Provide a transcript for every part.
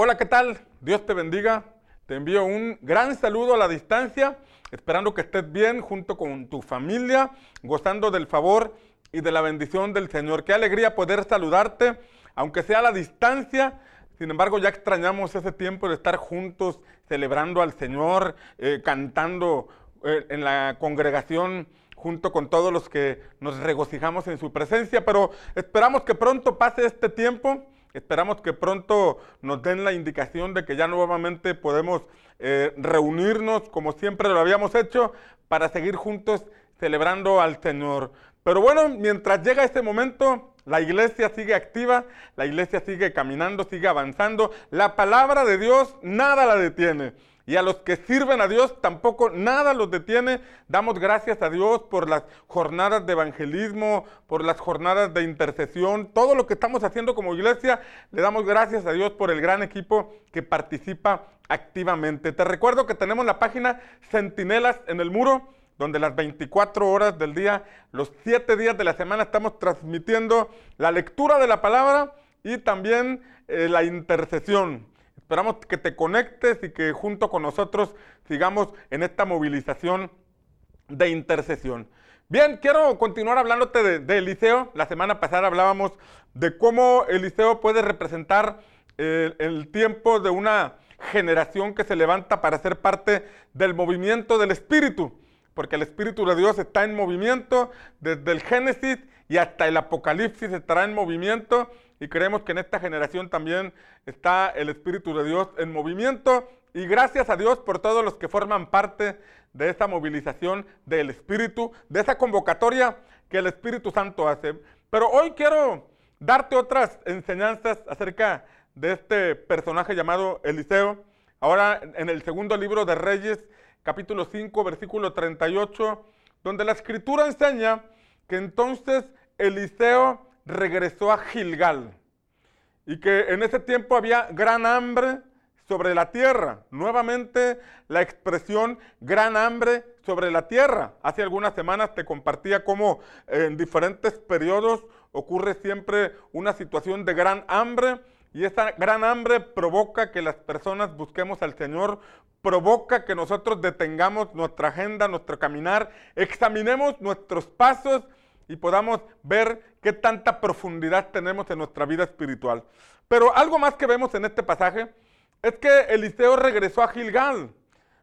Hola, ¿qué tal? Dios te bendiga. Te envío un gran saludo a la distancia, esperando que estés bien junto con tu familia, gozando del favor y de la bendición del Señor. Qué alegría poder saludarte, aunque sea a la distancia. Sin embargo, ya extrañamos ese tiempo de estar juntos, celebrando al Señor, eh, cantando eh, en la congregación junto con todos los que nos regocijamos en su presencia, pero esperamos que pronto pase este tiempo Esperamos que pronto nos den la indicación de que ya nuevamente podemos eh, reunirnos como siempre lo habíamos hecho para seguir juntos celebrando al Señor. Pero bueno, mientras llega este momento, la iglesia sigue activa, la iglesia sigue caminando, sigue avanzando. La palabra de Dios nada la detiene. Y a los que sirven a Dios tampoco nada los detiene. Damos gracias a Dios por las jornadas de evangelismo, por las jornadas de intercesión, todo lo que estamos haciendo como iglesia. Le damos gracias a Dios por el gran equipo que participa activamente. Te recuerdo que tenemos la página Centinelas en el muro donde las 24 horas del día, los 7 días de la semana estamos transmitiendo la lectura de la palabra y también eh, la intercesión. Esperamos que te conectes y que junto con nosotros sigamos en esta movilización de intercesión. Bien, quiero continuar hablándote de, Eliseo. La semana pasada hablábamos de cómo Eliseo puede representar eh, el tiempo de una generación que se levanta para ser parte del movimiento del Espíritu, porque el Espíritu de Dios está en movimiento desde el Génesis y hasta el Apocalipsis estará en movimiento y creemos que en esta generación también está el Espíritu de Dios en movimiento y gracias a Dios por todos los que forman parte de esta movilización del Espíritu, de esa convocatoria que el Espíritu Santo hace. Pero hoy quiero darte otras enseñanzas acerca de este personaje llamado Eliseo. Ahora en el segundo libro de Reyes, capítulo 5, versículo 38, donde la escritura enseña que entonces Eliseo regresó a Gilgal y que en ese tiempo había gran hambre sobre la tierra. Nuevamente la expresión gran hambre sobre la tierra. Hace algunas semanas te compartía cómo en diferentes periodos ocurre siempre una situación de gran hambre y esa gran hambre provoca que las personas busquemos al Señor, provoca que nosotros detengamos nuestra agenda, nuestro caminar, examinemos nuestros pasos y podamos ver qué tanta profundidad tenemos en nuestra vida espiritual. Pero algo más que vemos en este pasaje es que Eliseo regresó a Gilgal.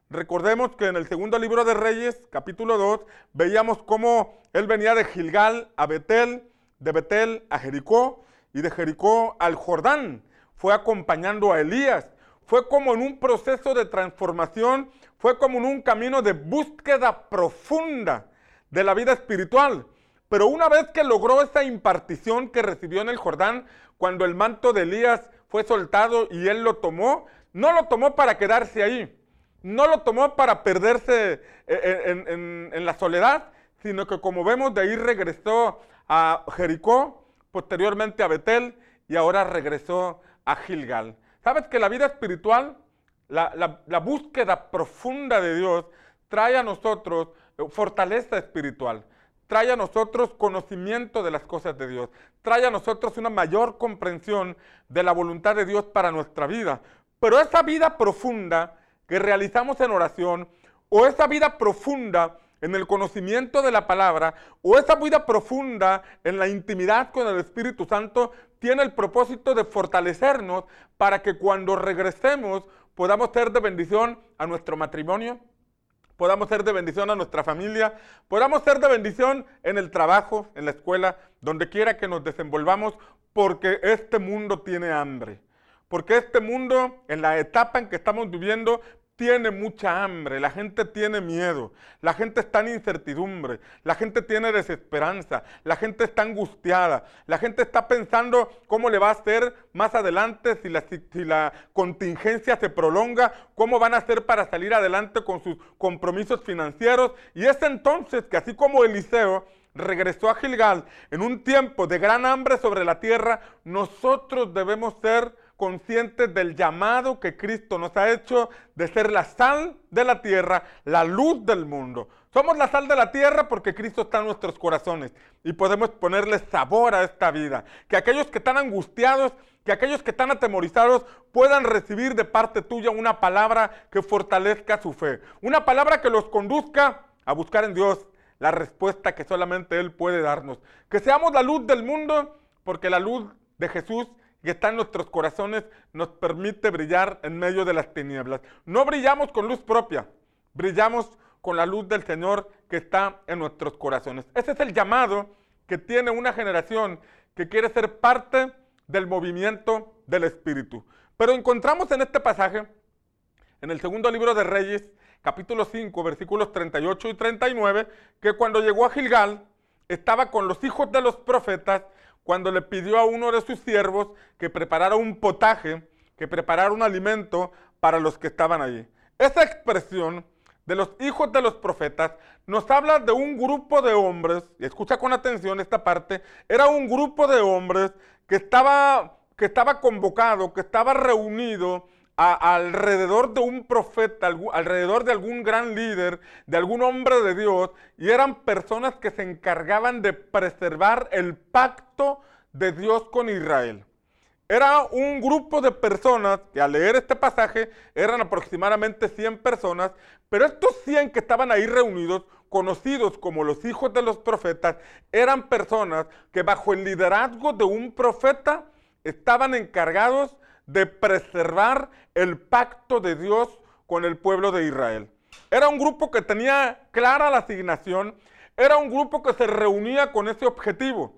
Recordemos que en el segundo libro de Reyes, capítulo 2, veíamos cómo él venía de Gilgal a Betel, de Betel a Jericó y de Jericó al Jordán. Fue acompañando a Elías. Fue como en un proceso de transformación, fue como en un camino de búsqueda profunda de la vida espiritual. Pero una vez que logró esa impartición que recibió en el Jordán, cuando el manto de Elías fue soltado y él lo tomó, no lo tomó para quedarse ahí, no lo tomó para perderse eh, eh, en, la soledad, sino que como vemos de ahí regresó a Jericó, posteriormente a Betel y ahora regresó a Gilgal. ¿Sabes que la vida espiritual, la búsqueda profunda de Dios, trae a nosotros fortaleza espiritual? Trae a nosotros conocimiento de las cosas de Dios, trae a nosotros una mayor comprensión de la voluntad de Dios para nuestra vida. Pero esa vida profunda que realizamos en oración, o esa vida profunda en el conocimiento de la palabra, o esa vida profunda en la intimidad con el Espíritu Santo, tiene el propósito de fortalecernos para que cuando regresemos podamos ser de bendición a nuestro matrimonio, podamos ser de bendición a nuestra familia, podamos ser de bendición en el trabajo, en la escuela, donde quiera que nos desenvolvamos, porque este mundo tiene hambre. Porque este mundo, en la etapa en que estamos viviendo, tiene mucha hambre, la gente tiene miedo, la gente está en incertidumbre, la gente tiene desesperanza, la gente está angustiada, la gente está pensando cómo le va a hacer más adelante si la, contingencia se prolonga, cómo van a hacer para salir adelante con sus compromisos financieros. Y es entonces que así como Eliseo regresó a Gilgal en un tiempo de gran hambre sobre la tierra, nosotros debemos ser conscientes del llamado que Cristo nos ha hecho de ser la sal de la tierra, la luz del mundo. Somos la sal de la tierra porque Cristo está en nuestros corazones y podemos ponerle sabor a esta vida. Que aquellos que están angustiados, que aquellos que están atemorizados puedan recibir de parte tuya una palabra que fortalezca su fe. Una palabra que los conduzca a buscar en Dios la respuesta que solamente Él puede darnos. Que seamos la luz del mundo porque la luz de Jesús que está en nuestros corazones nos permite brillar en medio de las tinieblas. No brillamos con luz propia, brillamos con la luz del Señor que está en nuestros corazones. Ese es el llamado que tiene una generación que quiere ser parte del movimiento del Espíritu. Pero encontramos en este pasaje, en el segundo libro de Reyes, capítulo 5, versículos 38 y 39, que cuando llegó a Gilgal, estaba con los hijos de los profetas, cuando le pidió a uno de sus siervos que preparara un potaje, que preparara un alimento para los que estaban allí. Esa expresión de los hijos de los profetas nos habla de un grupo de hombres, y escucha con atención esta parte, era un grupo de hombres que estaba, que estaba convocado, que estaba reunido alrededor de un profeta, alrededor de algún gran líder, de algún hombre de Dios, y eran personas que se encargaban de preservar el pacto de Dios con Israel. Era un grupo de personas que al leer este pasaje eran aproximadamente 100 personas, pero estos 100 que estaban ahí reunidos, conocidos como los hijos de los profetas, eran personas que bajo el liderazgo de un profeta estaban encargados de preservar el pacto de Dios con el pueblo de Israel. Era un grupo que tenía clara la asignación, era un grupo que se reunía con ese objetivo.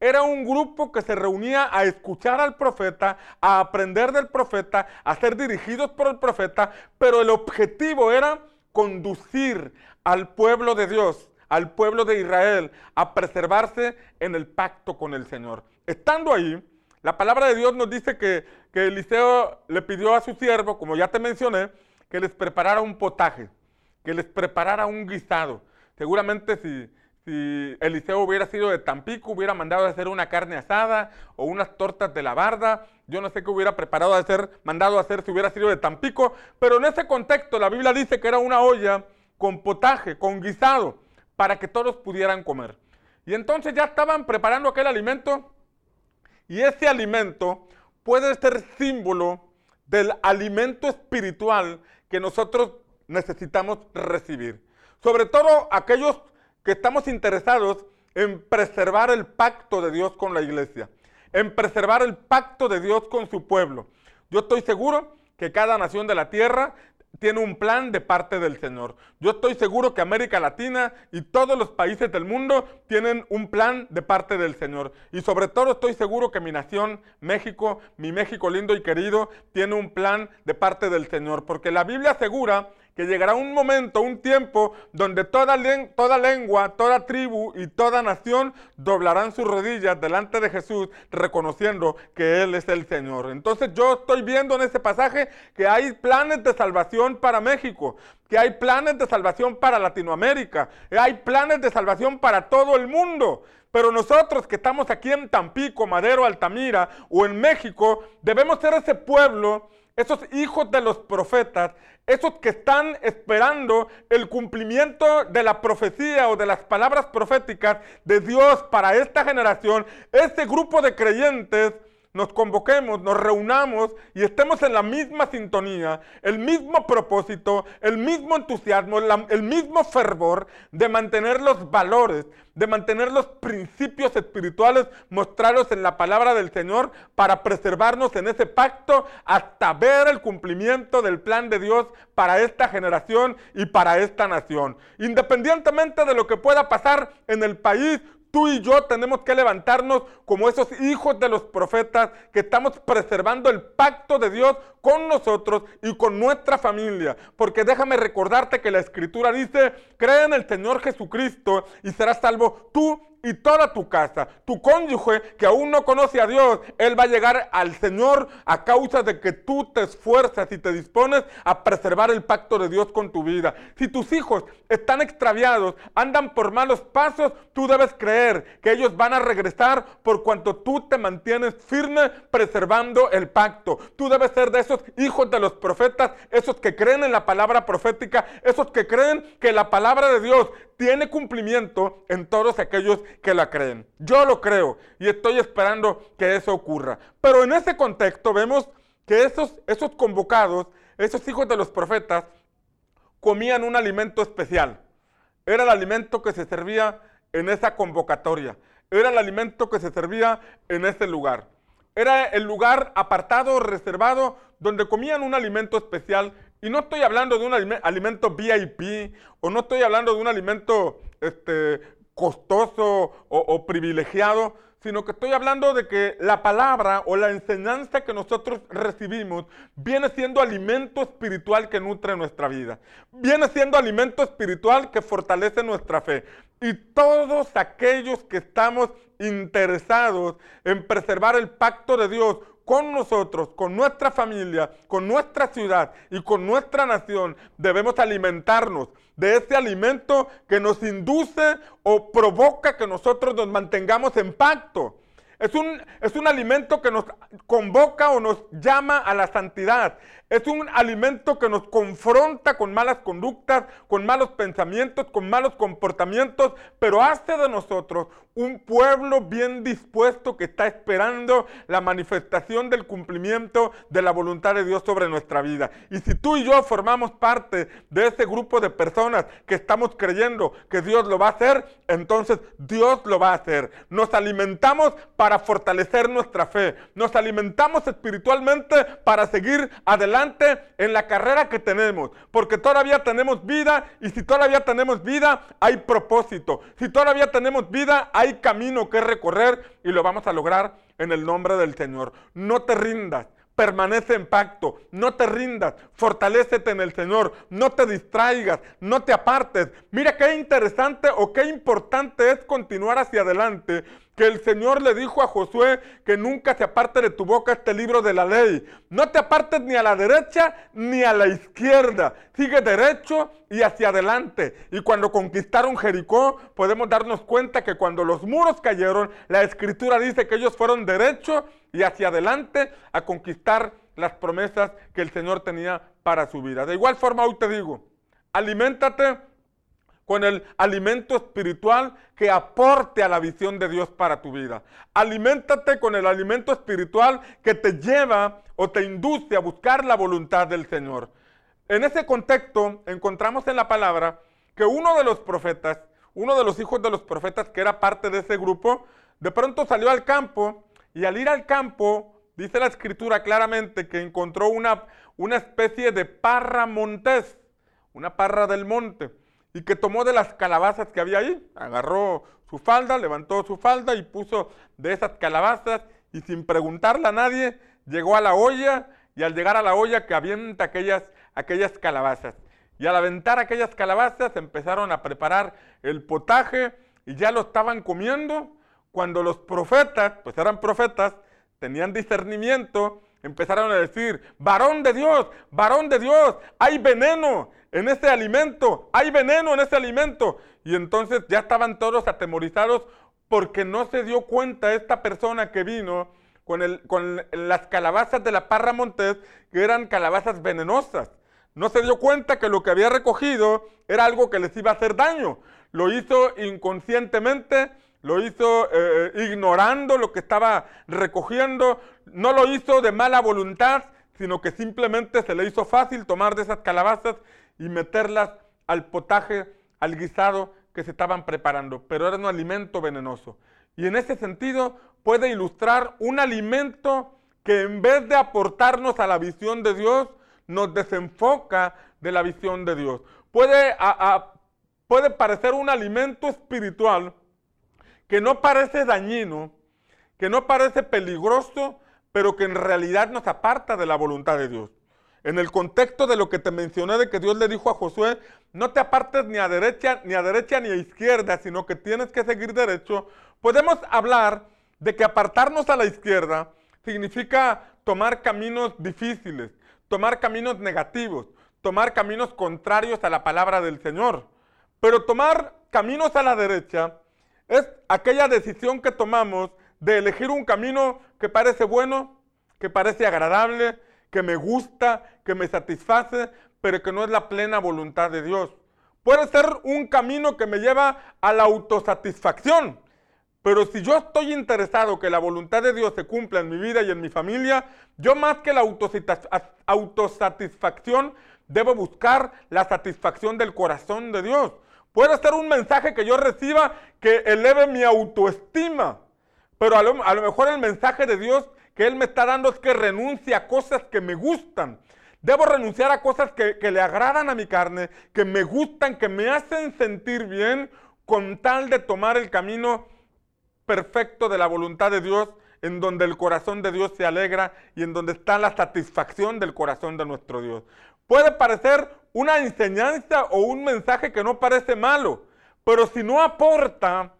Era un grupo que se reunía a escuchar al profeta, a aprender del profeta, a ser dirigidos por el profeta, pero el objetivo era conducir al pueblo de Dios, al pueblo de Israel, a preservarse en el pacto con el Señor. Estando ahí, la palabra de Dios nos dice que, que Eliseo le pidió a su siervo, como ya te mencioné, que les preparara un potaje, que les preparara un guisado. Seguramente si, si Eliseo hubiera sido de Tampico, hubiera mandado a hacer una carne asada o unas tortas de la barda. Yo no sé qué hubiera preparado a hacer, mandado a hacer si hubiera sido de Tampico, pero en ese contexto la Biblia dice que era una olla con potaje, con guisado, para que todos pudieran comer. Y entonces ya estaban preparando aquel alimento y ese alimento puede ser símbolo del alimento espiritual que nosotros necesitamos recibir. Sobre todo aquellos que estamos interesados en preservar el pacto de Dios con la iglesia, en preservar el pacto de Dios con su pueblo. Yo estoy seguro que cada nación de la tierra tiene un plan de parte del Señor. Yo estoy seguro que América Latina y todos los países del mundo tienen un plan de parte del Señor. Y sobre todo estoy seguro que mi nación, México, mi México lindo y querido, tiene un plan de parte del Señor. Porque la Biblia asegura que llegará un momento, un tiempo, donde toda, lengua, toda tribu y toda nación doblarán sus rodillas delante de Jesús, reconociendo que Él es el Señor. Entonces yo estoy viendo en ese pasaje que hay planes de salvación para México, que hay planes de salvación para Latinoamérica, que hay planes de salvación para todo el mundo. Pero nosotros que estamos aquí en Tampico, Madero, Altamira o en México, debemos ser ese pueblo esos hijos de los profetas, esos que están esperando el cumplimiento de la profecía o de las palabras proféticas de Dios para esta generación, ese grupo de creyentes nos convoquemos, nos reunamos y estemos en la misma sintonía, el mismo propósito, el mismo entusiasmo, el mismo fervor de mantener los valores, de mantener los principios espirituales mostrados en la palabra del Señor para preservarnos en ese pacto hasta ver el cumplimiento del plan de Dios para esta generación y para esta nación. Independientemente de lo que pueda pasar en el país, Tú y yo tenemos que levantarnos como esos hijos de los profetas que estamos preservando el pacto de Dios con nosotros y con nuestra familia. Porque déjame recordarte que la escritura dice, cree en el Señor Jesucristo y serás salvo tú y toda tu casa. Tu cónyuge que aún no conoce a Dios, él va a llegar al Señor a causa de que tú te esfuerzas y te dispones a preservar el pacto de Dios con tu vida. Si tus hijos están extraviados, andan por malos pasos, tú debes creer que ellos van a regresar por cuanto tú te mantienes firme preservando el pacto. Tú debes ser de esos hijos de los profetas, esos que creen en la palabra profética, esos que creen que la palabra de Dios tiene cumplimiento en todos aquellos que la creen. Yo lo creo y estoy esperando que eso ocurra. Pero en ese contexto vemos que esos, esos convocados, esos hijos de los profetas, comían un alimento especial. Era el alimento que se servía en esa convocatoria. Era el alimento que se servía en ese lugar. Era el lugar apartado, reservado, donde comían un alimento especial y no estoy hablando de un alimento VIP o no estoy hablando de un alimento este, costoso o, privilegiado, sino que estoy hablando de que la palabra o la enseñanza que nosotros recibimos viene siendo alimento espiritual que nutre nuestra vida. Viene siendo alimento espiritual que fortalece nuestra fe. Y todos aquellos que estamos interesados en preservar el pacto de Dios con nosotros, con nuestra familia, con nuestra ciudad y con nuestra nación, debemos alimentarnos de ese alimento que nos induce o provoca que nosotros nos mantengamos en pacto. Es un, es un alimento que nos convoca o nos llama a la santidad. Es un alimento que nos confronta con malas conductas, con malos pensamientos, con malos comportamientos, pero hace de nosotros un pueblo bien dispuesto que está esperando la manifestación del cumplimiento de la voluntad de Dios sobre nuestra vida. Y si tú y yo formamos parte de ese grupo de personas que estamos creyendo que Dios lo va a hacer, entonces Dios lo va a hacer. Nos alimentamos para fortalecer nuestra fe. Nos alimentamos espiritualmente para seguir adelante en la carrera que tenemos. Porque todavía tenemos vida y si todavía tenemos vida, hay propósito. Si todavía tenemos vida, hay camino que recorrer y lo vamos a lograr en el nombre del Señor. No te rindas. Permanece en pacto, no te rindas, fortalécete en el Señor, no te distraigas, no te apartes. Mira qué interesante o qué importante es continuar hacia adelante que el Señor le dijo a Josué que nunca se aparte de tu boca este libro de la ley. No te apartes ni a la derecha ni a la izquierda. Sigue derecho y hacia adelante. Y cuando conquistaron Jericó, podemos darnos cuenta que cuando los muros cayeron, la escritura dice que ellos fueron derecho y hacia adelante a conquistar las promesas que el Señor tenía para su vida. De igual forma, hoy te digo, aliméntate con el alimento espiritual que aporte a la visión de Dios para tu vida. Aliméntate con el alimento espiritual que te lleva o te induce a buscar la voluntad del Señor. En ese contexto encontramos en la palabra que uno de los profetas, uno de los hijos de los profetas que era parte de ese grupo, de pronto salió al campo y al ir al campo, dice la escritura claramente que encontró una, una especie de parra montés, una parra del monte y que tomó de las calabazas que había ahí, agarró su falda, levantó su falda y puso de esas calabazas y sin preguntarle a nadie, llegó a la olla y al llegar a la olla que avienta aquellas, aquellas calabazas. Y al aventar aquellas calabazas empezaron a preparar el potaje y ya lo estaban comiendo cuando los profetas, pues eran profetas, tenían discernimiento, empezaron a decir, varón de Dios, varón de Dios, hay veneno, en ese alimento, hay veneno en ese alimento. Y entonces ya estaban todos atemorizados porque no se dio cuenta esta persona que vino con, el, con las calabazas de la parra montés, que eran calabazas venenosas. No se dio cuenta que lo que había recogido era algo que les iba a hacer daño. Lo hizo inconscientemente, lo hizo eh, ignorando lo que estaba recogiendo, no lo hizo de mala voluntad, sino que simplemente se le hizo fácil tomar de esas calabazas y meterlas al potaje, al guisado que se estaban preparando, pero era un alimento venenoso. Y en ese sentido puede ilustrar un alimento que en vez de aportarnos a la visión de Dios, nos desenfoca de la visión de Dios. Puede, puede parecer un alimento espiritual que no parece dañino, que no parece peligroso, pero que en realidad nos aparta de la voluntad de Dios. En el contexto de lo que te mencioné de que Dios le dijo a Josué, no te apartes ni a derecha, ni a derecha ni a izquierda, sino que tienes que seguir derecho, podemos hablar de que apartarnos a la izquierda significa tomar caminos difíciles, tomar caminos negativos, tomar caminos contrarios a la palabra del Señor. Pero tomar caminos a la derecha es aquella decisión que tomamos de elegir un camino que parece bueno, que parece agradable, que me gusta, que me satisface, pero que no es la plena voluntad de Dios. Puede ser un camino que me lleva a la autosatisfacción, pero si yo estoy interesado que la voluntad de Dios se cumpla en mi vida y en mi familia, yo más que la autosatisfacción debo buscar la satisfacción del corazón de Dios. Puede ser un mensaje que yo reciba que eleve mi autoestima, pero a lo, mejor el mensaje de Dios que Él me está dando es que renuncie a cosas que me gustan. Debo renunciar a cosas que, le agradan a mi carne, que me gustan, que me hacen sentir bien, con tal de tomar el camino perfecto de la voluntad de Dios, en donde el corazón de Dios se alegra y en donde está la satisfacción del corazón de nuestro Dios. Puede parecer una enseñanza o un mensaje que no parece malo, pero si no aporta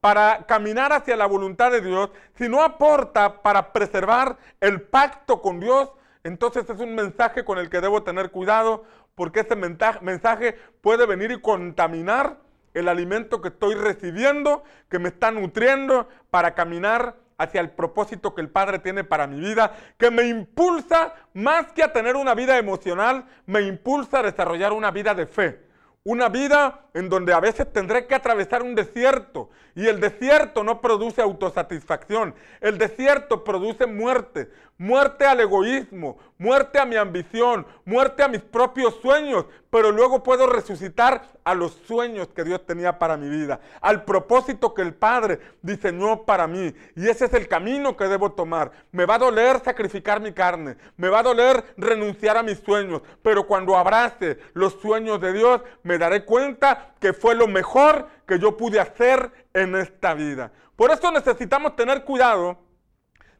para caminar hacia la voluntad de Dios, si no aporta para preservar el pacto con Dios, entonces es un mensaje con el que debo tener cuidado, porque ese mensaje puede venir y contaminar el alimento que estoy recibiendo, que me está nutriendo para caminar hacia el propósito que el Padre tiene para mi vida, que me impulsa más que a tener una vida emocional, me impulsa a desarrollar una vida de fe. Una vida en donde a veces tendré que atravesar un desierto y el desierto no produce autosatisfacción, el desierto produce muerte, muerte al egoísmo, muerte a mi ambición, muerte a mis propios sueños, pero luego puedo resucitar a los sueños que Dios tenía para mi vida, al propósito que el Padre diseñó para mí. Y ese es el camino que debo tomar. Me va a doler sacrificar mi carne, me va a doler renunciar a mis sueños, pero cuando abrace los sueños de Dios, me daré cuenta que fue lo mejor que yo pude hacer en esta vida. Por eso necesitamos tener cuidado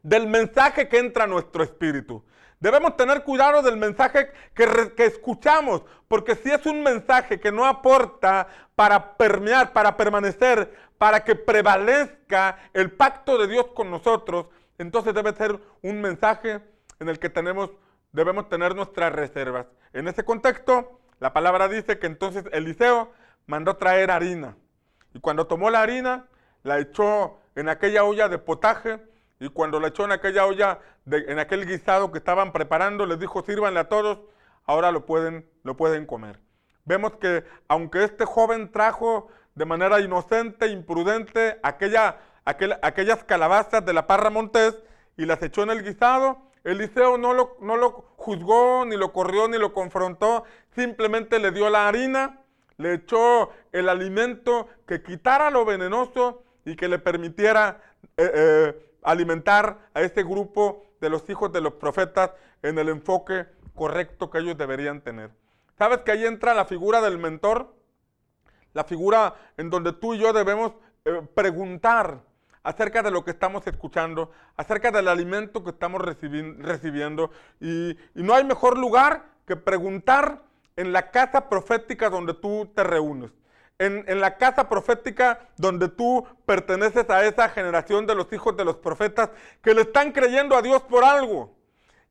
del mensaje que entra a nuestro espíritu. Debemos tener cuidado del mensaje que, que, escuchamos, porque si es un mensaje que no aporta para permear, para permanecer, para que prevalezca el pacto de Dios con nosotros, entonces debe ser un mensaje en el que tenemos, debemos tener nuestras reservas. En ese contexto, la palabra dice que entonces Eliseo mandó traer harina. Y cuando tomó la harina, la echó en aquella olla de potaje y cuando le echó en aquella olla, en aquel guisado que estaban preparando, les dijo, sírvanle a todos, ahora lo pueden, lo pueden comer. Vemos que aunque este joven trajo de manera inocente, imprudente, aquella, aquellas calabazas de la parra montés y las echó en el guisado, Eliseo no lo, no lo juzgó, ni lo corrió, ni lo confrontó, simplemente le dio la harina, le echó el alimento que quitara lo venenoso y que le permitiera eh, eh, alimentar a este grupo de los hijos de los profetas en el enfoque correcto que ellos deberían tener. ¿Sabes que ahí entra la figura del mentor? La figura en donde tú y yo debemos eh, preguntar acerca de lo que estamos escuchando, acerca del alimento que estamos recibiendo. Y, y no hay mejor lugar que preguntar en la casa profética donde tú te reúnes en, la casa profética donde tú perteneces a esa generación de los hijos de los profetas que le están creyendo a Dios por algo,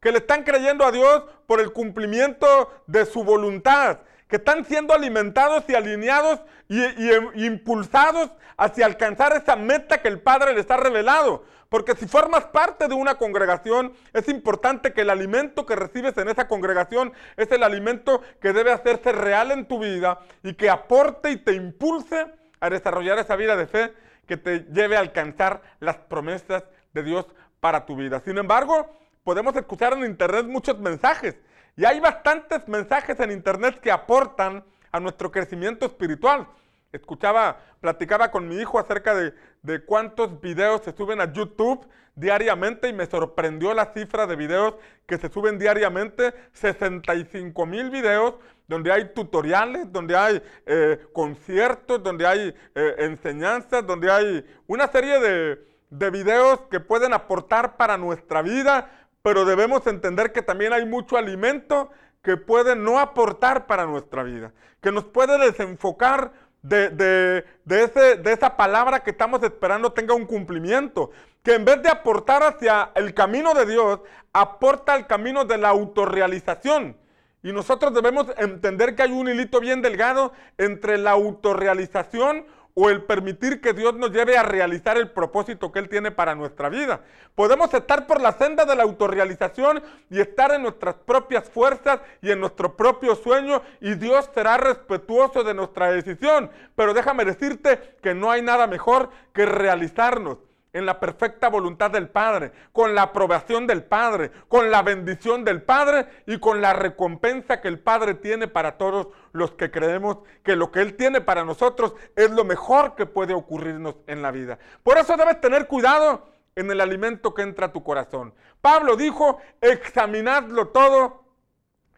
que le están creyendo a Dios por el cumplimiento de su voluntad, que están siendo alimentados y alineados y, impulsados hacia alcanzar esa meta que el Padre les ha revelado. Porque si formas parte de una congregación, es importante que el alimento que recibes en esa congregación es el alimento que debe hacerse real en tu vida y que aporte y te impulse a desarrollar esa vida de fe que te lleve a alcanzar las promesas de Dios para tu vida. Sin embargo, podemos escuchar en internet muchos mensajes y hay bastantes mensajes en internet que aportan a nuestro crecimiento espiritual. Escuchaba, platicaba con mi hijo acerca de, de, cuántos videos se suben a YouTube diariamente y me sorprendió la cifra de videos que se suben diariamente, 65 mil videos donde hay tutoriales, donde hay eh, conciertos, donde hay eh, enseñanzas, donde hay una serie de, de videos que pueden aportar para nuestra vida, pero debemos entender que también hay mucho alimento que puede no aportar para nuestra vida, que nos puede desenfocar de, ese, de esa palabra que estamos esperando tenga un cumplimiento, que en vez de aportar hacia el camino de Dios, aporta al camino de la autorrealización. Y nosotros debemos entender que hay un hilito bien delgado entre la autorrealización o el permitir que Dios nos lleve a realizar el propósito que Él tiene para nuestra vida. Podemos estar por la senda de la autorrealización y estar en nuestras propias fuerzas y en nuestro propio sueño y Dios será respetuoso de nuestra decisión. Pero déjame decirte que no hay nada mejor que realizarnos en la perfecta voluntad del Padre, con la aprobación del Padre, con la bendición del Padre y con la recompensa que el Padre tiene para todos los que creemos que lo que Él tiene para nosotros es lo mejor que puede ocurrirnos en la vida. Por eso debes tener cuidado en el alimento que entra a tu corazón. Pablo dijo, examinadlo todo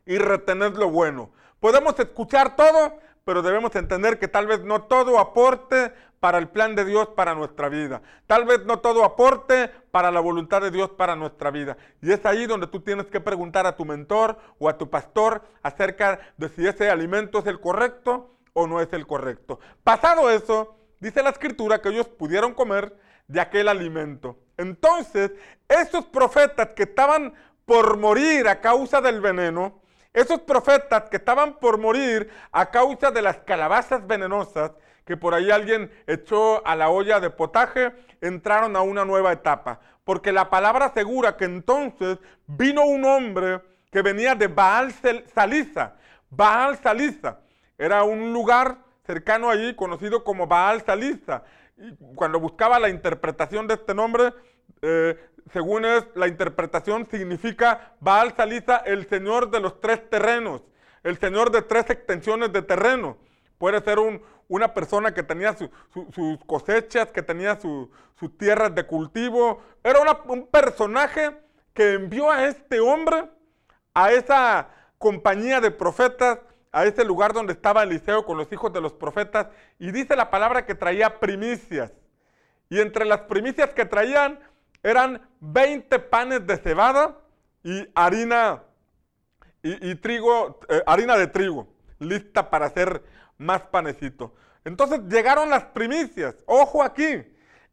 y retened lo bueno. Podemos escuchar todo, pero debemos entender que tal vez no todo aporte para el plan de Dios para nuestra vida. Tal vez no todo aporte para la voluntad de Dios para nuestra vida. Y es ahí donde tú tienes que preguntar a tu mentor o a tu pastor acerca de si ese alimento es el correcto o no es el correcto. Pasado eso, dice la escritura que ellos pudieron comer de aquel alimento. Entonces, esos profetas que estaban por morir a causa del veneno, esos profetas que estaban por morir a causa de las calabazas venenosas, que por ahí alguien echó a la olla de potaje, entraron a una nueva etapa. Porque la palabra asegura que entonces vino un hombre que venía de Baal Salisa. Baal Salisa era un lugar cercano allí conocido como Baal Salisa. Y cuando buscaba la interpretación de este nombre, eh, según es la interpretación, significa Baal Salisa, el señor de los tres terrenos, el señor de tres extensiones de terreno. Puede ser un, una persona que tenía sus cosechas, que tenía sus tierras de cultivo. Era un personaje que envió a este hombre a esa compañía de profetas, a ese lugar donde estaba Eliseo con los hijos de los profetas, y dice la palabra que traía primicias. Y entre las primicias que traían eran 20 panes de cebada y harina y, trigo, eh, harina de trigo, lista para hacer más panecito. Entonces llegaron las primicias. Ojo aquí.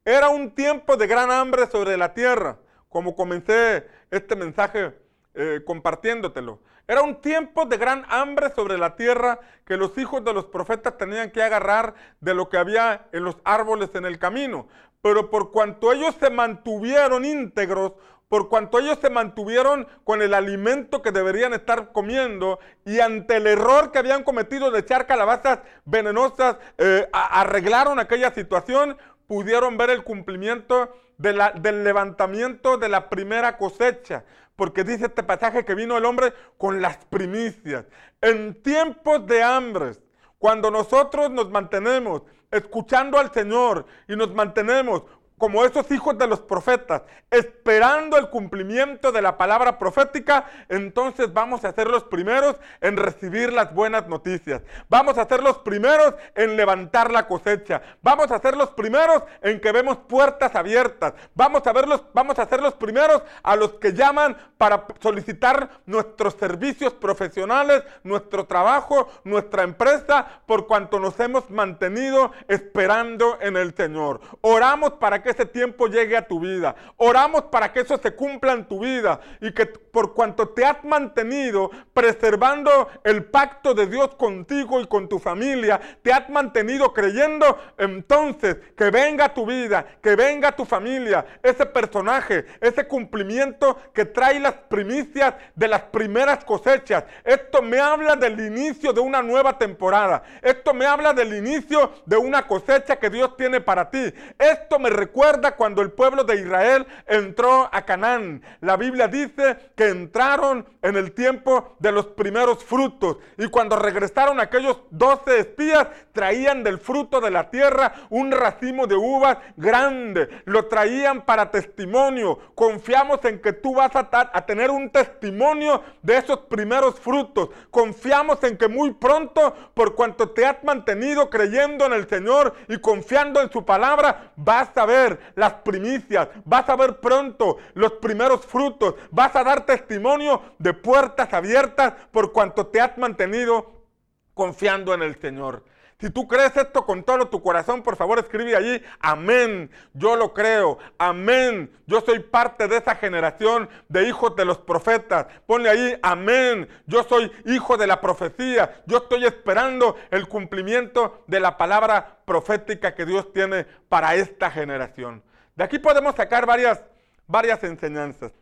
Era un tiempo de gran hambre sobre la tierra, como comencé este mensaje eh, compartiéndotelo. Era un tiempo de gran hambre sobre la tierra que los hijos de los profetas tenían que agarrar de lo que había en los árboles en el camino. Pero por cuanto ellos se mantuvieron íntegros, por cuanto ellos se mantuvieron con el alimento que deberían estar comiendo y ante el error que habían cometido de echar calabazas venenosas, eh, arreglaron aquella situación, pudieron ver el cumplimiento del levantamiento de la primera cosecha. Porque dice este pasaje que vino el hombre con las primicias. En tiempos de hambres, cuando nosotros nos mantenemos escuchando al Señor y nos mantenemos como esos hijos de los profetas, esperando el cumplimiento de la palabra profética, entonces vamos a ser los primeros en recibir las buenas noticias. Vamos a ser los primeros en levantar la cosecha. Vamos a ser los primeros en que vemos puertas abiertas. Vamos a, verlos, vamos a ser los primeros a los que llaman para solicitar nuestros servicios profesionales, nuestro trabajo, nuestra empresa, por cuanto nos hemos mantenido esperando en el Señor. Oramos para que que ese tiempo llegue a tu vida. Oramos para que eso se cumpla en tu vida y que por cuanto te has mantenido preservando el pacto de Dios contigo y con tu familia, te has mantenido creyendo, entonces que venga tu vida, que venga tu familia, ese personaje, ese cumplimiento que trae las primicias de las primeras cosechas. Esto me habla del inicio de una nueva temporada. Esto me habla del inicio de una cosecha que Dios tiene para ti. Esto me recuerda recuerda cuando el pueblo de Israel entró a Canaán. La Biblia dice que entraron en el tiempo de los primeros frutos. Y cuando regresaron aquellos doce espías, traían del fruto de la tierra un racimo de uvas grande. Lo traían para testimonio. Confiamos en que tú vas a, a tener un testimonio de esos primeros frutos. Confiamos en que muy pronto, por cuanto te has mantenido creyendo en el Señor y confiando en su palabra, vas a ver las primicias, vas a ver pronto los primeros frutos, vas a dar testimonio de puertas abiertas por cuanto te has mantenido confiando en el Señor. Si tú crees esto con todo tu corazón, por favor escribe allí, amén, yo lo creo, amén, yo soy parte de esa generación de hijos de los profetas. Ponle ahí, amén, yo soy hijo de la profecía, yo estoy esperando el cumplimiento de la palabra profética que Dios tiene para esta generación. De aquí podemos sacar varias, varias enseñanzas,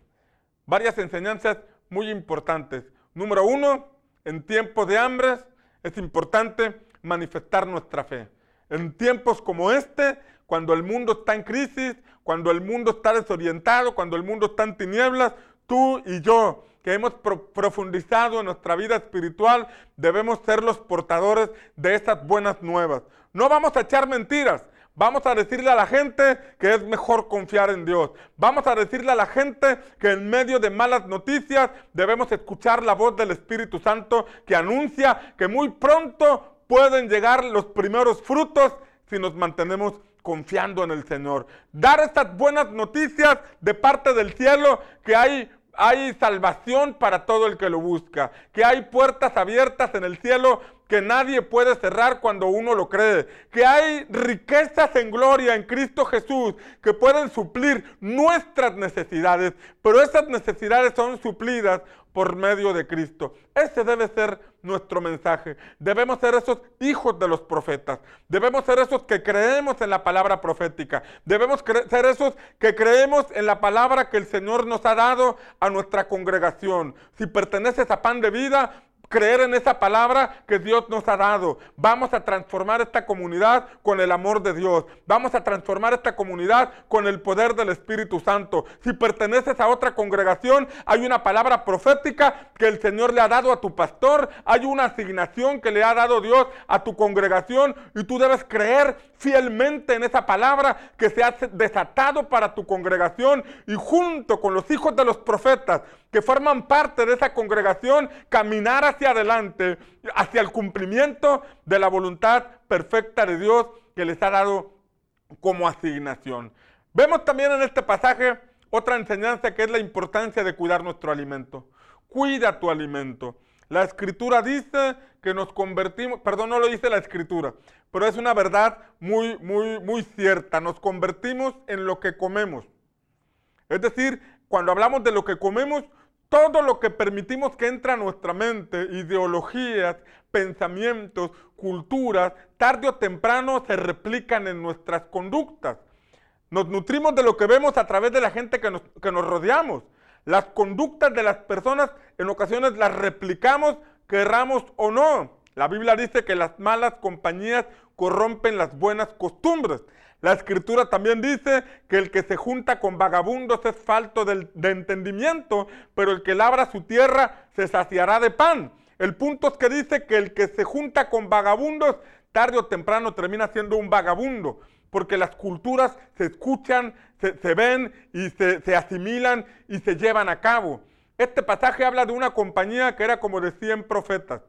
varias enseñanzas muy importantes. Número uno, en tiempos de hambre es importante manifestar nuestra fe. En tiempos como este, cuando el mundo está en crisis, cuando el mundo está desorientado, cuando el mundo está en tinieblas, tú y yo, que hemos profundizado en nuestra vida espiritual, debemos ser los portadores de esas buenas nuevas. No vamos a echar mentiras. Vamos a decirle a la gente que es mejor confiar en Dios. Vamos a decirle a la gente que en medio de malas noticias debemos escuchar la voz del Espíritu Santo que anuncia que muy pronto pueden llegar los primeros frutos si nos mantenemos confiando en el Señor. Dar estas buenas noticias de parte del cielo que hay hay salvación para todo el que lo busca, que hay puertas abiertas en el cielo que nadie puede cerrar cuando uno lo cree, que hay riquezas en gloria en Cristo Jesús que pueden suplir nuestras necesidades, pero esas necesidades son suplidas por medio de Cristo. Ese debe ser nuestro mensaje. Debemos ser esos hijos de los profetas. Debemos ser esos que creemos en la palabra profética. Debemos ser esos que creemos en la palabra que el Señor nos ha dado a nuestra congregación. Si perteneces a pan de vida, creer en esa palabra que Dios nos ha dado. Vamos a transformar esta comunidad con el amor de Dios. Vamos a transformar esta comunidad con el poder del Espíritu Santo. Si perteneces a otra congregación, hay una palabra profética que el Señor le ha dado a tu pastor. Hay una asignación que le ha dado Dios a tu congregación y tú debes creer fielmente en esa palabra que se ha desatado para tu congregación y junto con los hijos de los profetas que forman parte de esa congregación, caminar hacia adelante, hacia el cumplimiento de la voluntad perfecta de Dios que les ha dado como asignación. Vemos también en este pasaje otra enseñanza que es la importancia de cuidar nuestro alimento. Cuida tu alimento. La escritura dice que nos convertimos, perdón, no lo dice la escritura, pero es una verdad muy, muy, muy cierta. Nos convertimos en lo que comemos. Es decir, cuando hablamos de lo que comemos, todo lo que permitimos que entre a nuestra mente, ideologías, pensamientos, culturas, tarde o temprano se replican en nuestras conductas. Nos nutrimos de lo que vemos a través de la gente que nos, que nos rodeamos. Las conductas de las personas en ocasiones las replicamos, querramos o no. La Biblia dice que las malas compañías corrompen las buenas costumbres. La escritura también dice que el que se junta con vagabundos es falto de, entendimiento, pero el que labra su tierra se saciará de pan. El punto es que dice que el que se junta con vagabundos, tarde o temprano termina siendo un vagabundo, porque las culturas se escuchan, se, ven y se, se asimilan y se llevan a cabo. Este pasaje habla de una compañía que era como de 100 profetas.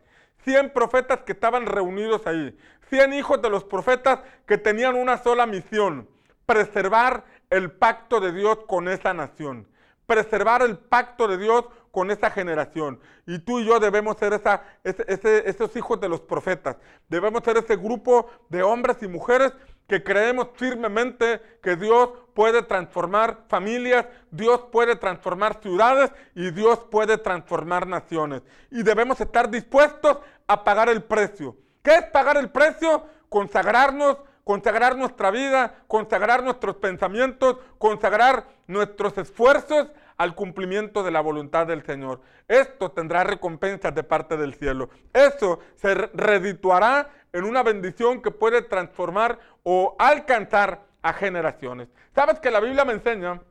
100 profetas que estaban reunidos ahí. 100 hijos de los profetas que tenían una sola misión, preservar el pacto de Dios con esa nación, preservar el pacto de Dios con esa generación. Y tú y yo debemos ser esa, esos hijos de los profetas, debemos ser ese grupo de hombres y mujeres que creemos firmemente que Dios puede transformar familias, Dios puede transformar ciudades y Dios puede transformar naciones. Y debemos estar dispuestos a pagar el precio. ¿Qué es pagar el precio? Consagrarnos, consagrar nuestra vida, consagrar nuestros pensamientos, consagrar nuestros esfuerzos al cumplimiento de la voluntad del Señor. Esto tendrá recompensas de parte del cielo. Eso se redituará en una bendición que puede transformar o alcanzar a generaciones. ¿Sabes que la Biblia me enseña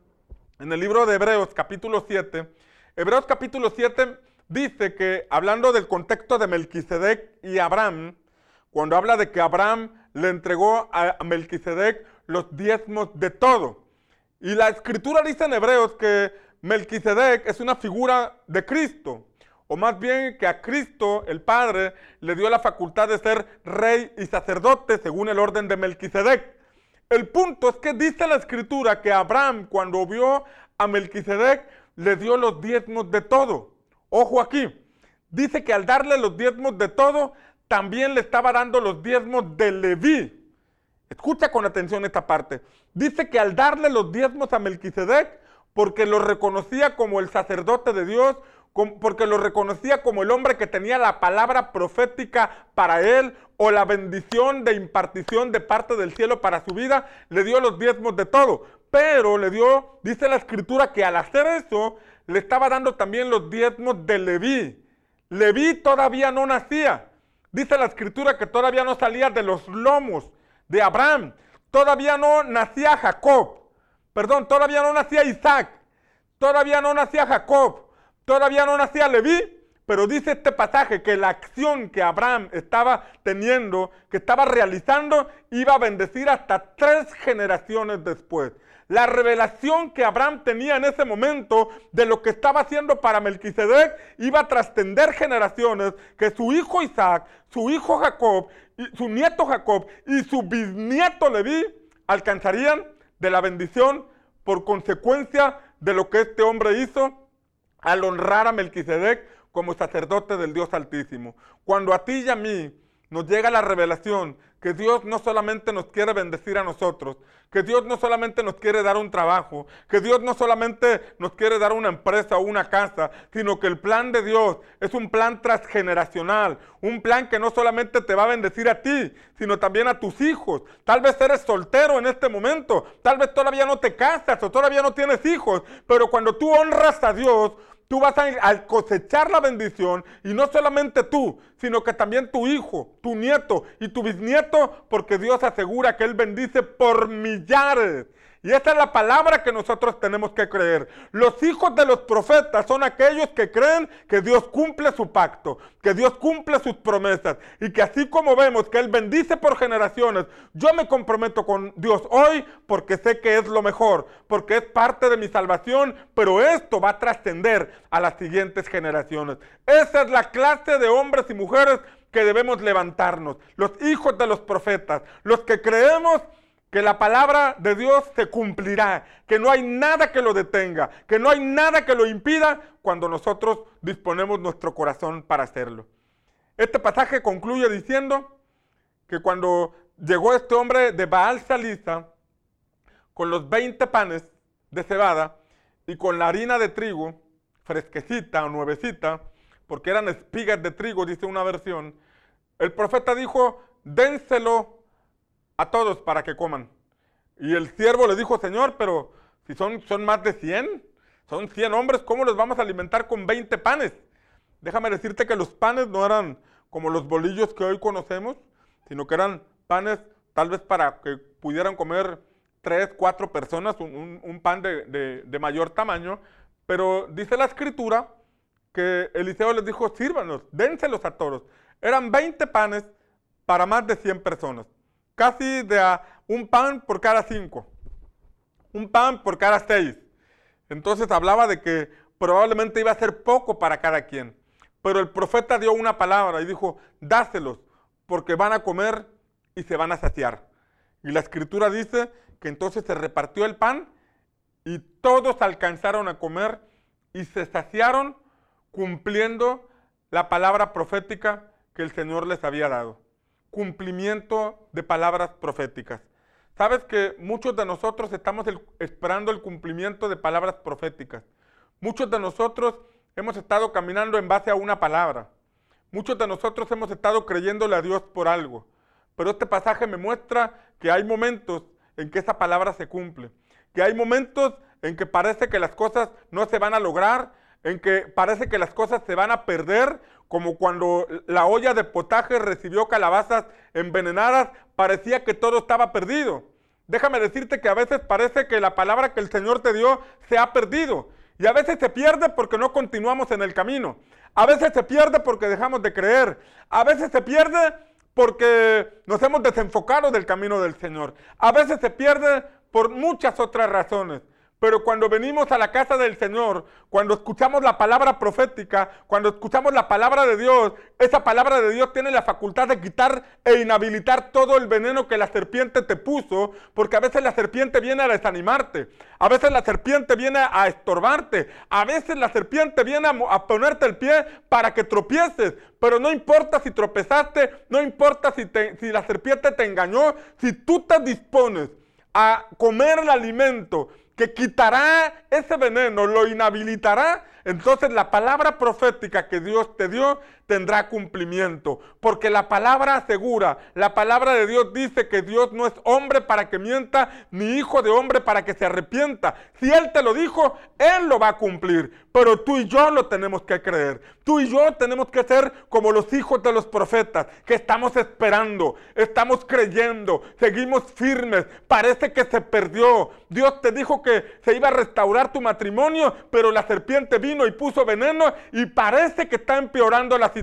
en el libro de Hebreos capítulo 7? Hebreos capítulo 7 dice que hablando del contexto de Melquisedec y Abraham, cuando habla de que Abraham le entregó a Melquisedec los diezmos de todo. Y la escritura dice en Hebreos que Melquisedec es una figura de Cristo, o más bien que a Cristo el Padre le dio la facultad de ser rey y sacerdote según el orden de Melquisedec. El punto es que dice la escritura que Abraham cuando vio a Melquisedec le dio los diezmos de todo. Ojo aquí, dice que al darle los diezmos de todo, también le estaba dando los diezmos de Leví. Escucha con atención esta parte. Dice que al darle los diezmos a Melquisedec, porque lo reconocía como el sacerdote de Dios, porque lo reconocía como el hombre que tenía la palabra profética para él o la bendición de impartición de parte del cielo para su vida, le dio los diezmos de todo. Pero le dio, dice la escritura, que al hacer eso, le estaba dando también los diezmos de Leví. Leví todavía no nacía. Dice la escritura que todavía no salía de los lomos de Abraham. Todavía no nacía Jacob. Perdón, todavía no nacía Isaac. Todavía no nacía Jacob. Todavía no nacía Leví. Pero dice este pasaje que la acción que Abraham estaba teniendo, que estaba realizando, iba a bendecir hasta tres generaciones después. La revelación que Abraham tenía en ese momento de lo que estaba haciendo para Melquisedec iba a trascender generaciones, que su hijo Isaac, su hijo Jacob, su nieto Jacob y su bisnieto Leví alcanzarían de la bendición por consecuencia de lo que este hombre hizo al honrar a Melquisedec como sacerdote del Dios Altísimo. Cuando a ti y a mí nos llega la revelación que Dios no solamente nos quiere bendecir a nosotros, que Dios no solamente nos quiere dar un trabajo, que Dios no solamente nos quiere dar una empresa o una casa, sino que el plan de Dios es un plan transgeneracional, un plan que no solamente te va a bendecir a ti, sino también a tus hijos. Tal vez eres soltero en este momento, tal vez todavía no te casas o todavía no tienes hijos, pero cuando tú honras a Dios, Tú vas a, cosechar la bendición y no solamente tú, sino que también tu hijo, tu nieto y tu bisnieto, porque Dios asegura que Él bendice por millares. Y esa es la palabra que nosotros tenemos que creer. Los hijos de los profetas son aquellos que creen que Dios cumple su pacto, que Dios cumple sus promesas y que así como vemos que Él bendice por generaciones, yo me comprometo con Dios hoy porque sé que es lo mejor, porque es parte de mi salvación, pero esto va a trascender a las siguientes generaciones. Esa es la clase de hombres y mujeres que debemos levantarnos, los hijos de los profetas, los que creemos que la palabra de Dios se cumplirá, que no hay nada que lo detenga, que no hay nada que lo impida cuando nosotros disponemos nuestro corazón para hacerlo. Este pasaje concluye diciendo que cuando llegó este hombre de Baal Salisa con los 20 panes de cebada y con la harina de trigo, fresquecita o nuevecita, porque eran espigas de trigo, dice una versión, el profeta dijo, dénselo a todos para que coman. Y el siervo le dijo, Señor, pero si son, son más de 100, son 100 hombres, ¿cómo los vamos a alimentar con 20 panes? Déjame decirte que los panes no eran como los bolillos que hoy conocemos, sino que eran panes tal vez para que pudieran comer tres, cuatro personas, un, pan de, de, mayor tamaño, pero dice la escritura que Eliseo les dijo, sírvanos, dénselos a todos. Eran 20 panes para más de 100 personas casi de un pan por cada cinco, un pan por cada seis. Entonces hablaba de que probablemente iba a ser poco para cada quien. Pero el profeta dio una palabra y dijo, dáselos, porque van a comer y se van a saciar. Y la escritura dice que entonces se repartió el pan y todos alcanzaron a comer y se saciaron cumpliendo la palabra profética que el Señor les había dado cumplimiento de palabras proféticas. Sabes que muchos de nosotros estamos esperando el cumplimiento de palabras proféticas. Muchos de nosotros hemos estado caminando en base a una palabra. Muchos de nosotros hemos estado creyéndole a Dios por algo. Pero este pasaje me muestra que hay momentos en que esa palabra se cumple. Que hay momentos en que parece que las cosas no se van a lograr, en que parece que las cosas se van a perder como cuando la olla de potaje recibió calabazas envenenadas, parecía que todo estaba perdido. Déjame decirte que a veces parece que la palabra que el Señor te dio se ha perdido. Y a veces se pierde porque no continuamos en el camino. A veces se pierde porque dejamos de creer. A veces se pierde porque nos hemos desenfocado del camino del Señor. A veces se pierde por muchas otras razones. Pero cuando venimos a la casa del Señor, cuando escuchamos la palabra profética, cuando escuchamos la palabra de Dios, esa palabra de Dios tiene la facultad de quitar e inhabilitar todo el veneno que la serpiente te puso, porque a veces la serpiente viene a desanimarte, a veces la serpiente viene a estorbarte, a veces la serpiente viene a, ponerte el pie para que tropieces, pero no importa si tropezaste, no importa si, si la serpiente te engañó, si tú te dispones a comer el alimento quitará ese veneno, lo inhabilitará, entonces la palabra profética que Dios te dio tendrá cumplimiento. Porque la palabra asegura, la palabra de Dios dice que Dios no es hombre para que mienta, ni hijo de hombre para que se arrepienta. Si Él te lo dijo, Él lo va a cumplir. Pero tú y yo lo tenemos que creer. Tú y yo tenemos que ser como los hijos de los profetas, que estamos esperando, estamos creyendo, seguimos firmes. Parece que se perdió. Dios te dijo que se iba a restaurar tu matrimonio, pero la serpiente vino y puso veneno y parece que está empeorando la situación.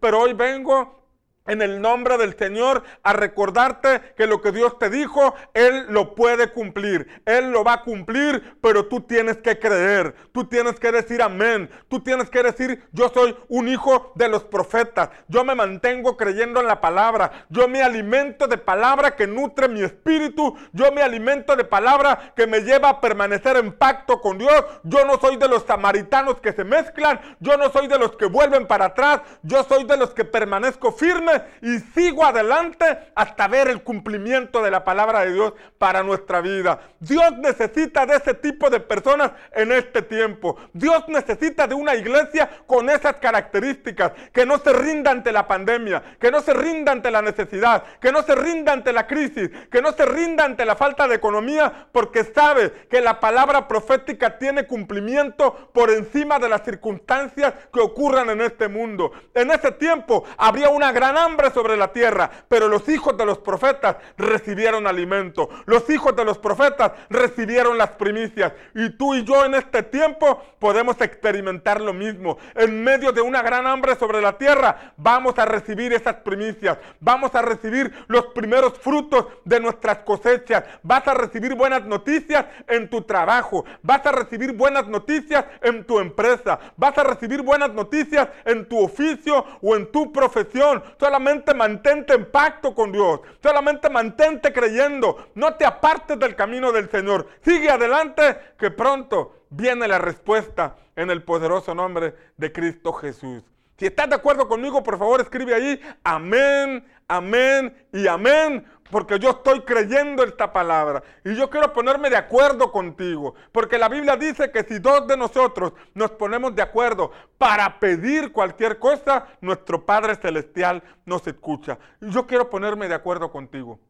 Pero hoy vengo en el nombre del Señor a recordarte que lo que Dios te dijo, Él lo puede cumplir. Él lo va a cumplir, pero tú tienes que creer. Tú tienes que decir amén. Tú tienes que decir, yo soy un hijo de los profetas. Yo me mantengo creyendo en la palabra. Yo me alimento de palabra que nutre mi espíritu. Yo me alimento de palabra que me lleva a permanecer en pacto con Dios. Yo no soy de los samaritanos que se mezclan. Yo no soy de los que vuelven para atrás. Yo soy de los que permanezco firme y sigo adelante hasta ver el cumplimiento de la palabra de Dios para nuestra vida. Dios necesita de ese tipo de personas en este tiempo. Dios necesita de una iglesia con esas características, que no se rinda ante la pandemia, que no se rinda ante la necesidad, que no se rinda ante la crisis, que no se rinda ante la falta de economía, porque sabe que la palabra profética tiene cumplimiento por encima de las circunstancias que ocurran en este mundo. En ese tiempo habría una gran hambre sobre la tierra, pero los hijos de los profetas recibieron alimento. Los hijos de los profetas recibieron las primicias. Y tú y yo en este tiempo podemos experimentar lo mismo. En medio de una gran hambre sobre la tierra, vamos a recibir esas primicias. Vamos a recibir los primeros frutos de nuestras cosechas. Vas a recibir buenas noticias en tu trabajo. Vas a recibir buenas noticias en tu empresa. Vas a recibir buenas noticias en tu oficio o en tu profesión. Solamente mantente en pacto con Dios, solamente mantente creyendo, no te apartes del camino del Señor, sigue adelante que pronto viene la respuesta en el poderoso nombre de Cristo Jesús. Si estás de acuerdo conmigo, por favor escribe ahí, amén, amén y amén, porque yo estoy creyendo esta palabra y yo quiero ponerme de acuerdo contigo, porque la Biblia dice que si dos de nosotros nos ponemos de acuerdo para pedir cualquier cosa, nuestro Padre Celestial nos escucha. Y yo quiero ponerme de acuerdo contigo.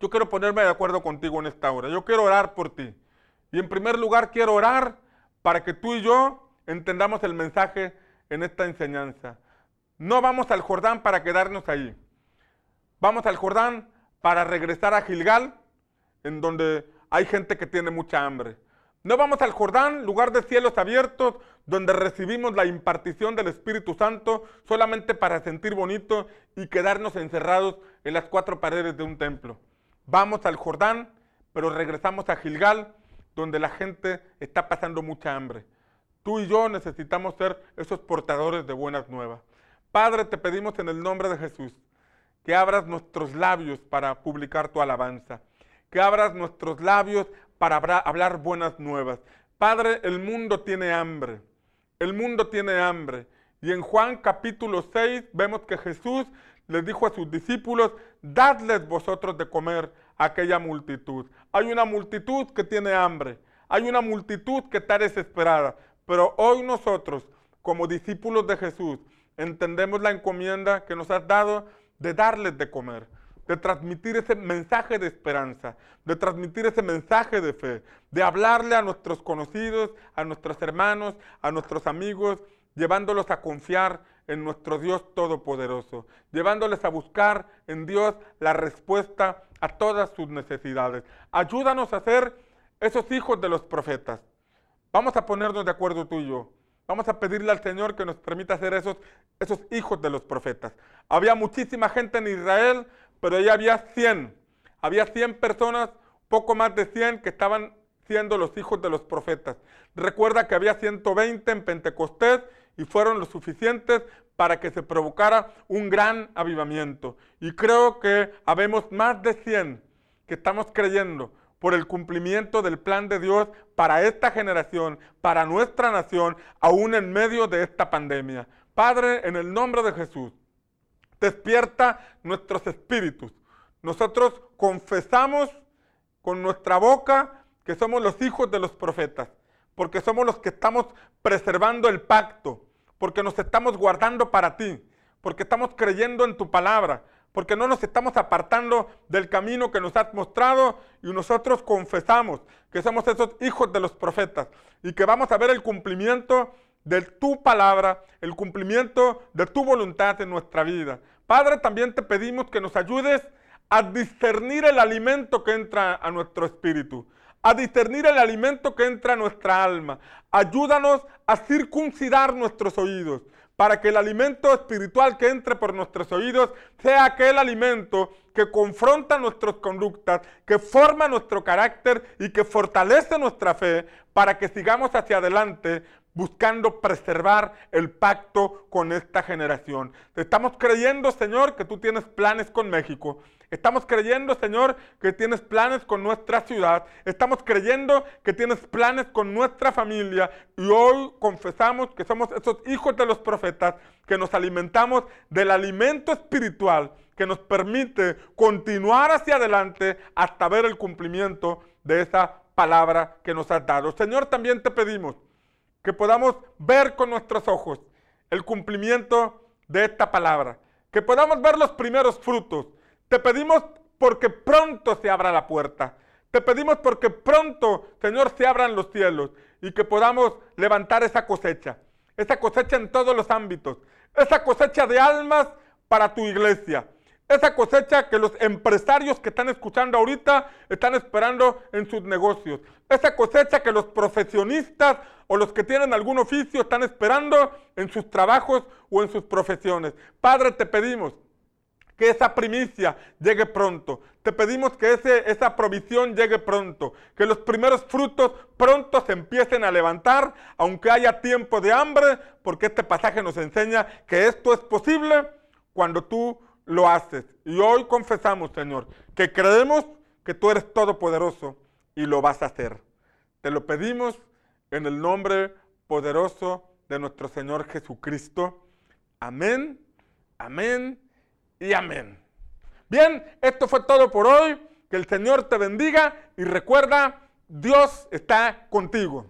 Yo quiero ponerme de acuerdo contigo en esta hora. Yo quiero orar por ti. Y en primer lugar quiero orar para que tú y yo entendamos el mensaje en esta enseñanza. No vamos al Jordán para quedarnos ahí. Vamos al Jordán para regresar a Gilgal, en donde hay gente que tiene mucha hambre. No vamos al Jordán, lugar de cielos abiertos, donde recibimos la impartición del Espíritu Santo solamente para sentir bonito y quedarnos encerrados en las cuatro paredes de un templo. Vamos al Jordán, pero regresamos a Gilgal, donde la gente está pasando mucha hambre. Tú y yo necesitamos ser esos portadores de buenas nuevas. Padre, te pedimos en el nombre de Jesús que abras nuestros labios para publicar tu alabanza, que abras nuestros labios para hablar buenas nuevas. Padre, el mundo tiene hambre, el mundo tiene hambre. Y en Juan capítulo 6 vemos que Jesús les dijo a sus discípulos, dadles vosotros de comer a aquella multitud. Hay una multitud que tiene hambre, hay una multitud que está desesperada, pero hoy nosotros, como discípulos de Jesús, entendemos la encomienda que nos has dado de darles de comer, de transmitir ese mensaje de esperanza, de transmitir ese mensaje de fe, de hablarle a nuestros conocidos, a nuestros hermanos, a nuestros amigos, llevándolos a confiar en nuestro Dios Todopoderoso, llevándoles a buscar en Dios la respuesta a todas sus necesidades. Ayúdanos a ser esos hijos de los profetas. Vamos a ponernos de acuerdo tú y yo. Vamos a pedirle al Señor que nos permita ser esos, esos hijos de los profetas. Había muchísima gente en Israel, pero ya había 100. Había 100 personas, poco más de 100, que estaban siendo los hijos de los profetas. Recuerda que había 120 en Pentecostés y fueron los suficientes para que se provocara un gran avivamiento. Y creo que habemos más de 100 que estamos creyendo por el cumplimiento del plan de Dios para esta generación, para nuestra nación, aún en medio de esta pandemia. Padre, en el nombre de Jesús, despierta nuestros espíritus. Nosotros confesamos con nuestra boca que somos los hijos de los profetas, porque somos los que estamos preservando el pacto, porque nos estamos guardando para ti, porque estamos creyendo en tu palabra, porque no nos estamos apartando del camino que nos has mostrado y nosotros confesamos que somos esos hijos de los profetas y que vamos a ver el cumplimiento de tu palabra, el cumplimiento de tu voluntad en nuestra vida. Padre, también te pedimos que nos ayudes a discernir el alimento que entra a nuestro espíritu, a discernir el alimento que entra a nuestra alma. Ayúdanos a circuncidar nuestros oídos para que el alimento espiritual que entre por nuestros oídos sea aquel alimento que confronta nuestras conductas, que forma nuestro carácter y que fortalece nuestra fe para que sigamos hacia adelante buscando preservar el pacto con esta generación. Estamos creyendo, Señor, que tú tienes planes con México. Estamos creyendo, Señor, que tienes planes con nuestra ciudad. Estamos creyendo que tienes planes con nuestra familia. Y hoy confesamos que somos esos hijos de los profetas, que nos alimentamos del alimento espiritual que nos permite continuar hacia adelante hasta ver el cumplimiento de esa palabra que nos has dado. Señor, también te pedimos que podamos ver con nuestros ojos el cumplimiento de esta palabra, que podamos ver los primeros frutos. Te pedimos porque pronto se abra la puerta. Te pedimos porque pronto, Señor, se abran los cielos y que podamos levantar esa cosecha, esa cosecha en todos los ámbitos, esa cosecha de almas para tu iglesia, esa cosecha que los empresarios que están escuchando ahorita están esperando en sus negocios. Esa cosecha que los profesionistas o los que tienen algún oficio están esperando en sus trabajos o en sus profesiones. Padre, te pedimos que esa primicia llegue pronto. Te pedimos que ese, esa provisión llegue pronto. Que los primeros frutos pronto se empiecen a levantar, aunque haya tiempo de hambre, porque este pasaje nos enseña que esto es posible cuando tú lo haces. Y hoy confesamos, Señor, que creemos que tú eres todopoderoso y lo vas a hacer. Te lo pedimos en el nombre poderoso de nuestro Señor Jesucristo. Amén, amén y amén. Bien, esto fue todo por hoy. Que el Señor te bendiga y recuerda, Dios está contigo.